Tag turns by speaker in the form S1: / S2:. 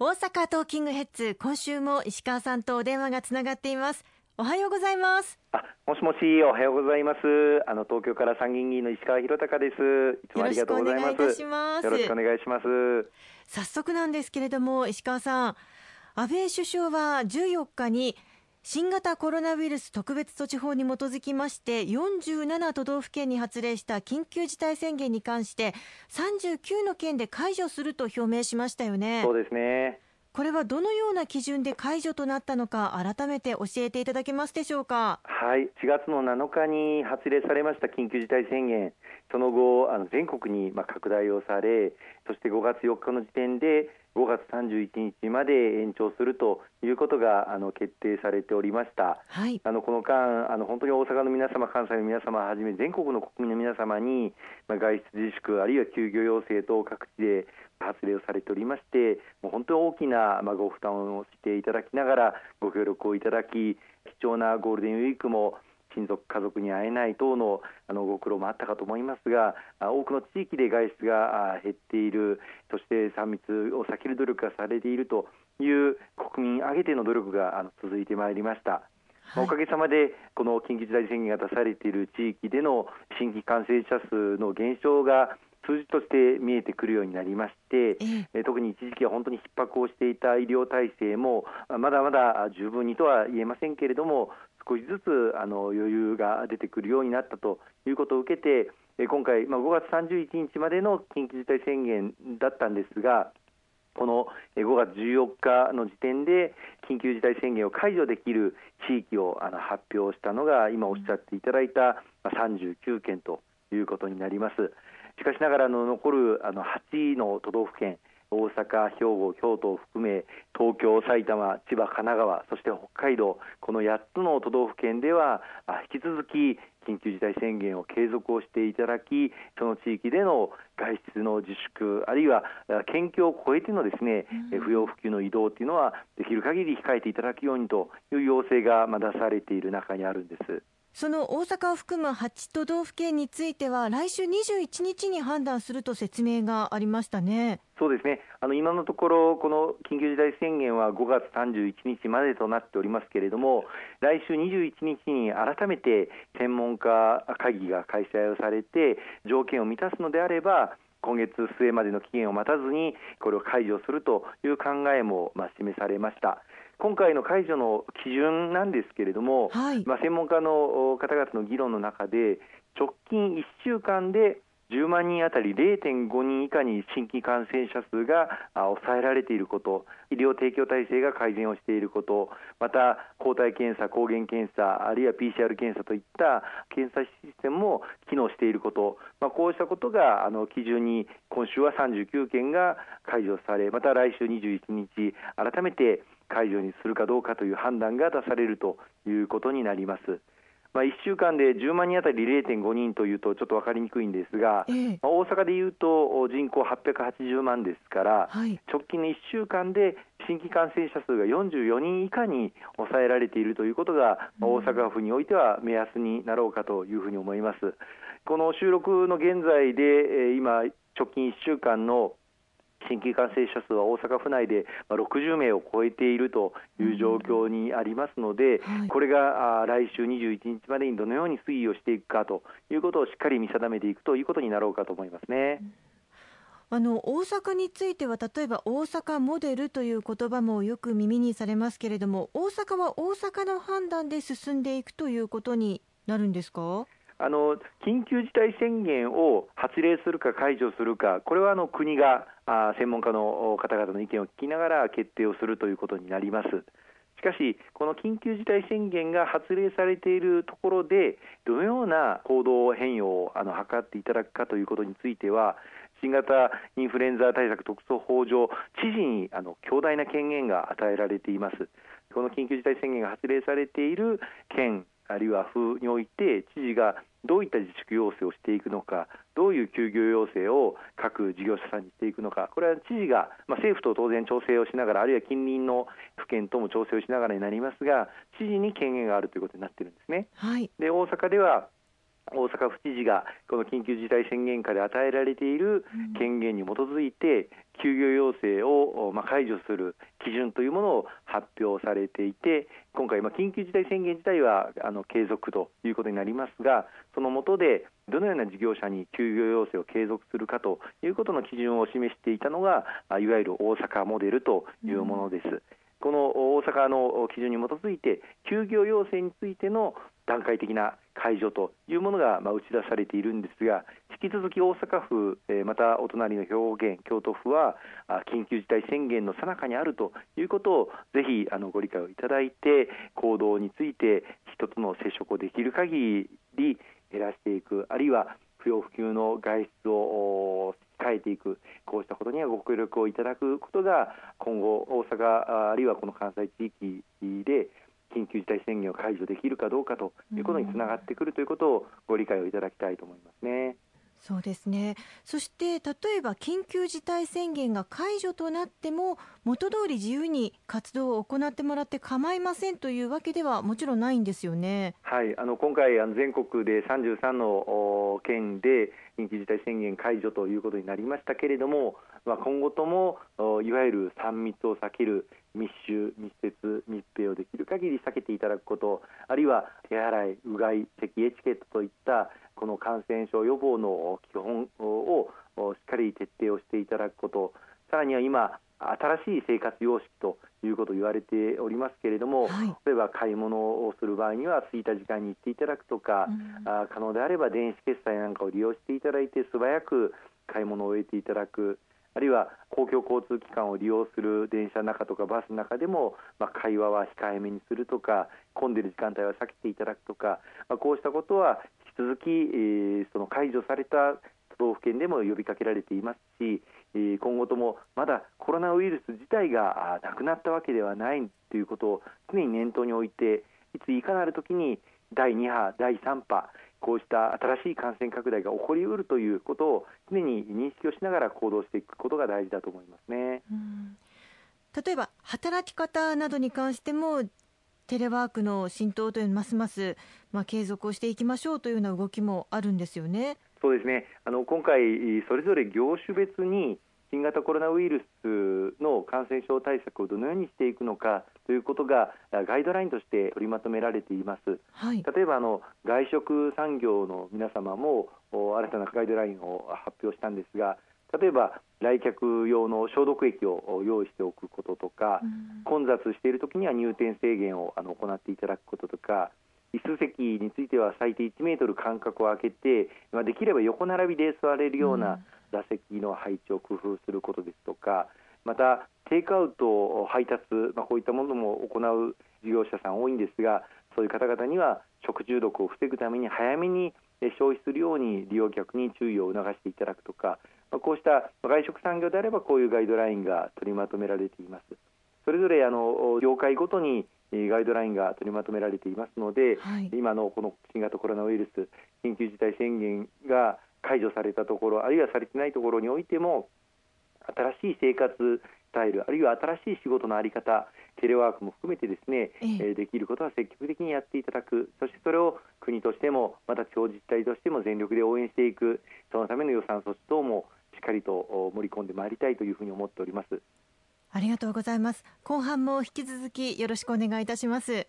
S1: 大阪トーキングヘッズ今週も石川さんとお電話がつながっています。おはようございます。
S2: あもしもしおはようございます。あの東京から参議院議員の石川博隆です。いつもありがとうございます。
S1: よ
S2: ろしくお願いします。
S1: 早速なんですけれども石川さん。安倍首相は14日に新型コロナウイルス特別措置法に基づきまして47都道府県に発令した緊急事態宣言に関して39の県で解除すると表明しましたよね。
S2: そうですね。
S1: これはどのような基準で解除となったのか改めて教えていただけますでしょうか？
S2: はい。4月の7日に発令されました緊急事態宣言。その後あの全国にまあ拡大をされそして5月4日の時点で5月31日まで延長するということがあの決定されておりました、
S1: はい、
S2: あのこの間あの本当に大阪の皆様関西の皆様はじめ全国の国民の皆様に、まあ、外出自粛あるいは休業要請等各地で発令をされておりましてもう本当に大きな、まあ、ご負担をしていただきながらご協力をいただき貴重なゴールデンウィークも親族、家族に会えない等のあのご苦労もあったかと思いますが多くの地域で外出が減っている。そして3密を避ける努力がされているという国民挙げての努力があの続いてまいりました。はい、おかげさまでこの緊急事態宣言が出されている地域での新規感染者数の減少が数字として見えてくるようになりまして、えー、特に一時期は本当に逼迫をしていた医療体制もまだまだ十分にとは言えませんけれども少しずつあの余裕が出てくるようになったということを受けて今回、まあ、5月31日までの緊急事態宣言だったんですがこの5月14日の時点で緊急事態宣言を解除できる地域をあの発表したのが今おっしゃっていただいた39県ということになります。しかしながらの残るあの8の都道府県大阪、兵庫、京都を含め東京、埼玉、千葉、神奈川そして北海道この8つの都道府県では引き続き緊急事態宣言を継続をしていただきその地域での外出の自粛あるいは県境を越えてのですね、うん、不要不急の移動というのはできる限り控えていただくようにという要請が出されている中にあるんです。
S1: その大阪を含む8都道府県については来週21日に判断すると説明がありましたね。
S2: そうですねあの今のところ、この緊急事態宣言は5月31日までとなっておりますけれども、来週21日に改めて専門家会議が開催をされて、条件を満たすのであれば、今月末までの期限を待たずに、これを解除するという考えもまあ示されました。今回の解除の基準なんですけれども、はい、まあ、専門家の方々の議論の中で直近1週間で10万人当たり0.5人以下に新規感染者数が抑えられていること、医療提供体制が改善をしていること、また抗体検査、抗原検査、あるいは PCR 検査といった検査システムも機能していること、まあ、こうしたことがあの基準に今週は39件が解除され、また来週21日、改めて解除にするかどうかという判断が出されるということになります。まあ、1週間で10万人当たり0.5人というとちょっと分かりにくいんですが、えー、まあ、大阪でいうと人口880万ですから、はい、直近の1週間で新規感染者数が44人以下に抑えられているということが、まあ、大阪府においては目安になろうかというふうに思います。この収録の現在で今直近1週間の新規感染者数は大阪府内で60名を超えているという状況にありますので、はい、これが来週21日までにどのように推移をしていくかということをしっかり見定めていくということになろうかと思いますね。
S1: あの大阪については例えば大阪モデルという言葉もよく耳にされますけれども大阪は大阪の判断で進んでいくということになるんですか？
S2: あの緊急事態宣言を発令するか解除するか、これはあの国があ専門家の方々の意見を聞きながら決定をするということになります。しかし、この緊急事態宣言が発令されているところで、どのような行動変容をあの図っていただくかということについては、新型インフルエンザ対策特措法上、知事にあの強大な権限が与えられています。この緊急事態宣言が発令されている県あるいは府において知事がどういった自粛要請をしていくのか、どういう休業要請を各事業者さんにしていくのか、これは知事が、まあ、政府と当然調整をしながら、あるいは近隣の府県とも調整をしながらになりますが、知事に権限があるということになっているんですね。
S1: はい、
S2: で大阪では大阪府知事がこの緊急事態宣言下で与えられている権限に基づいて、休業要請をまあ解除する基準というものを発表されていて今回、まあ、緊急事態宣言自体はあの継続ということになりますがその下でどのような事業者に休業要請を継続するかということの基準を示していたのがいわゆる大阪モデルというものです。うんこの大阪の基準に基づいて休業要請についての段階的な解除というものが打ち出されているんですが引き続き大阪府またお隣の兵庫県京都府は緊急事態宣言の最中にあるということをぜひご理解をいただいて行動について人との接触をできる限り減らしていくあるいは不要不急の外出を控えていくこうしたことにはご協力をいただくことが今後大阪あるいはこの関西地域で緊急事態宣言を解除できるかどうかということにつながってくるということをご理解をいただきたいと思いますね。
S1: そうですねそして例えば緊急事態宣言が解除となっても元通り自由に活動を行ってもらって構いませんというわけではもちろんないんですよね。
S2: はいあの今回あの全国で33の県で緊急事態宣言解除ということになりましたけれども、まあ、今後ともいわゆる3密を避ける密集、密接、密閉をできる限り避けていただくことあるいは手洗い、うがい、咳エチケットといったこの感染症予防の基本をしっかり徹底をしていただくこと。さらには今新しい生活様式ということを言われておりますけれども、はい、例えば買い物をする場合には空いた時間に行っていただくとか、うん、あ可能であれば電子決済なんかを利用していただいて素早く買い物を終えていただくあるいは公共交通機関を利用する電車の中とかバスの中でも、まあ、会話は控えめにするとか混んでる時間帯は避けていただくとか、まあ、こうしたことは引き続き、えー、その解除された都道府県でも呼びかけられていますしえ今後ともまだコロナウイルス自体がなくなったわけではないということを常に念頭に置いていついかなる時に第2波、第3波こうした新しい感染拡大が起こりうるということを常に認識をしながら行動していくことが大事だと思いますね。
S1: 例えば働き方などに関してもテレワークの浸透というますます、まあ、継続をしていきましょうというような動きもあるんですよね。
S2: そうですねあの今回、それぞれ業種別に新型コロナウイルスの感染症対策をどのようにしていくのかということがガイドラインとして取りまとめられています、はい、例えばあの外食産業の皆様も新たなガイドラインを発表したんですが例えば来客用の消毒液を用意しておくこととか、うん、混雑しているときには入店制限をあの行っていただくこととか椅子席については最低1メートル間隔を空けて、まあ、できれば横並びで座れるような座席の配置を工夫することですとかまたテイクアウト配達、まあ、こういったものも行う事業者さん多いんですがそういう方々には食中毒を防ぐために早めに消費するように利用客に注意を促していただくとか、まあ、こうした外食産業であればこういうガイドラインが取りまとめられています。それぞれあの業界ごとにガイドラインが取りまとめられていますので、はい、今のこの新型コロナウイルス緊急事態宣言が解除されたところあるいはされてないところにおいても新しい生活スタイルあるいは新しい仕事の在り方テレワークも含めてですね、ええ。できることは積極的にやっていただく。そしてそれを国としてもまた地方自治体としても全力で応援していく。そのための予算措置等もしっかりと盛り込んでまいりたいというふうに思っております。
S1: ありがとうございます。後半も引き続きよろしくお願いいたします